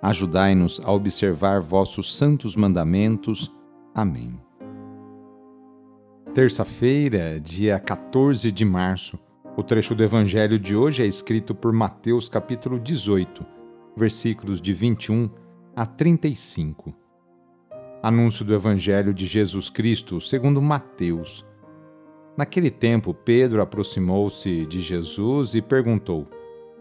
Ajudai-nos a observar vossos santos mandamentos. Amém. Terça-feira, dia 14 de março. O trecho do evangelho de hoje é escrito por Mateus, capítulo 18, versículos de 21 a 35. Anúncio do evangelho de Jesus Cristo, segundo Mateus. Naquele tempo, Pedro aproximou-se de Jesus e perguntou: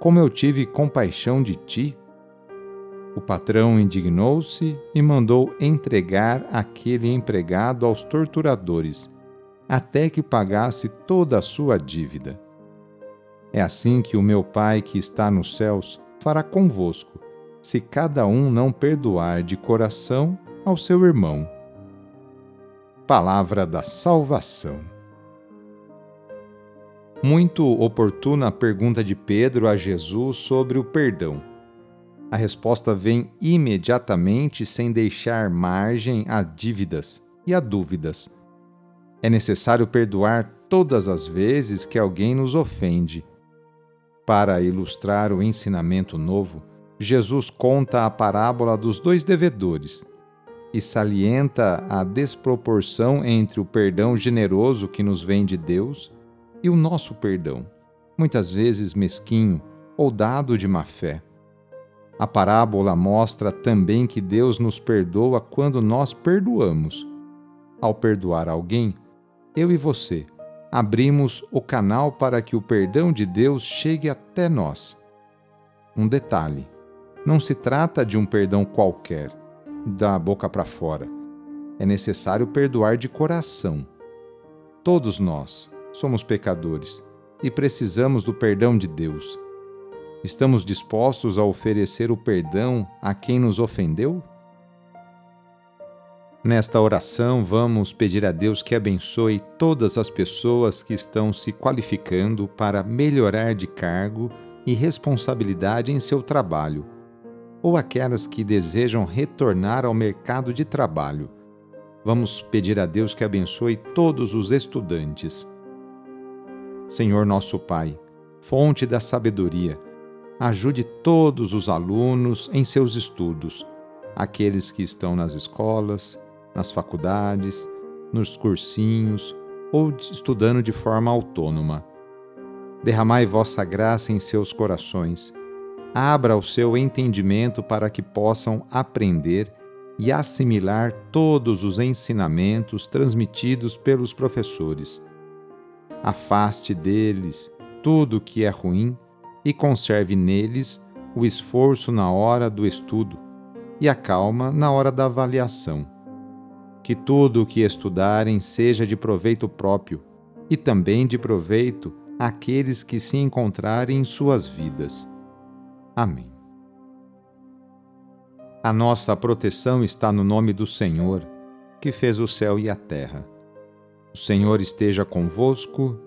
Como eu tive compaixão de ti? O patrão indignou-se e mandou entregar aquele empregado aos torturadores, até que pagasse toda a sua dívida. É assim que o meu Pai que está nos céus fará convosco, se cada um não perdoar de coração ao seu irmão. Palavra da Salvação. Muito oportuna a pergunta de Pedro a Jesus sobre o perdão. A resposta vem imediatamente sem deixar margem a dívidas e a dúvidas. É necessário perdoar todas as vezes que alguém nos ofende. Para ilustrar o ensinamento novo, Jesus conta a parábola dos dois devedores e salienta a desproporção entre o perdão generoso que nos vem de Deus e o nosso perdão, muitas vezes mesquinho ou dado de má fé. A parábola mostra também que Deus nos perdoa quando nós perdoamos. Ao perdoar alguém, eu e você abrimos o canal para que o perdão de Deus chegue até nós. Um detalhe: não se trata de um perdão qualquer, da boca para fora. É necessário perdoar de coração. Todos nós, somos pecadores e precisamos do perdão de Deus. Estamos dispostos a oferecer o perdão a quem nos ofendeu? Nesta oração, vamos pedir a Deus que abençoe todas as pessoas que estão se qualificando para melhorar de cargo e responsabilidade em seu trabalho, ou aquelas que desejam retornar ao mercado de trabalho. Vamos pedir a Deus que abençoe todos os estudantes. Senhor nosso Pai, fonte da sabedoria, ajude todos os alunos em seus estudos, aqueles que estão nas escolas, nas faculdades, nos cursinhos ou estudando de forma autônoma. Derramai vossa graça em seus corações. Abra o seu entendimento para que possam aprender e assimilar todos os ensinamentos transmitidos pelos professores. Afaste deles tudo o que é ruim e conserve neles o esforço na hora do estudo e a calma na hora da avaliação que tudo o que estudarem seja de proveito próprio e também de proveito àqueles que se encontrarem em suas vidas. Amém. A nossa proteção está no nome do Senhor, que fez o céu e a terra. O Senhor esteja convosco,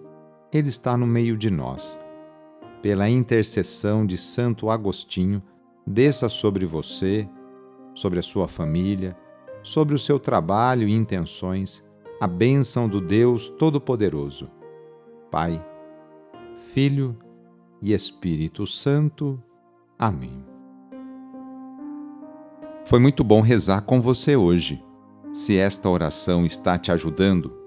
Ele está no meio de nós. Pela intercessão de Santo Agostinho, desça sobre você, sobre a sua família, sobre o seu trabalho e intenções a bênção do Deus Todo-Poderoso, Pai, Filho e Espírito Santo. Amém. Foi muito bom rezar com você hoje. Se esta oração está te ajudando,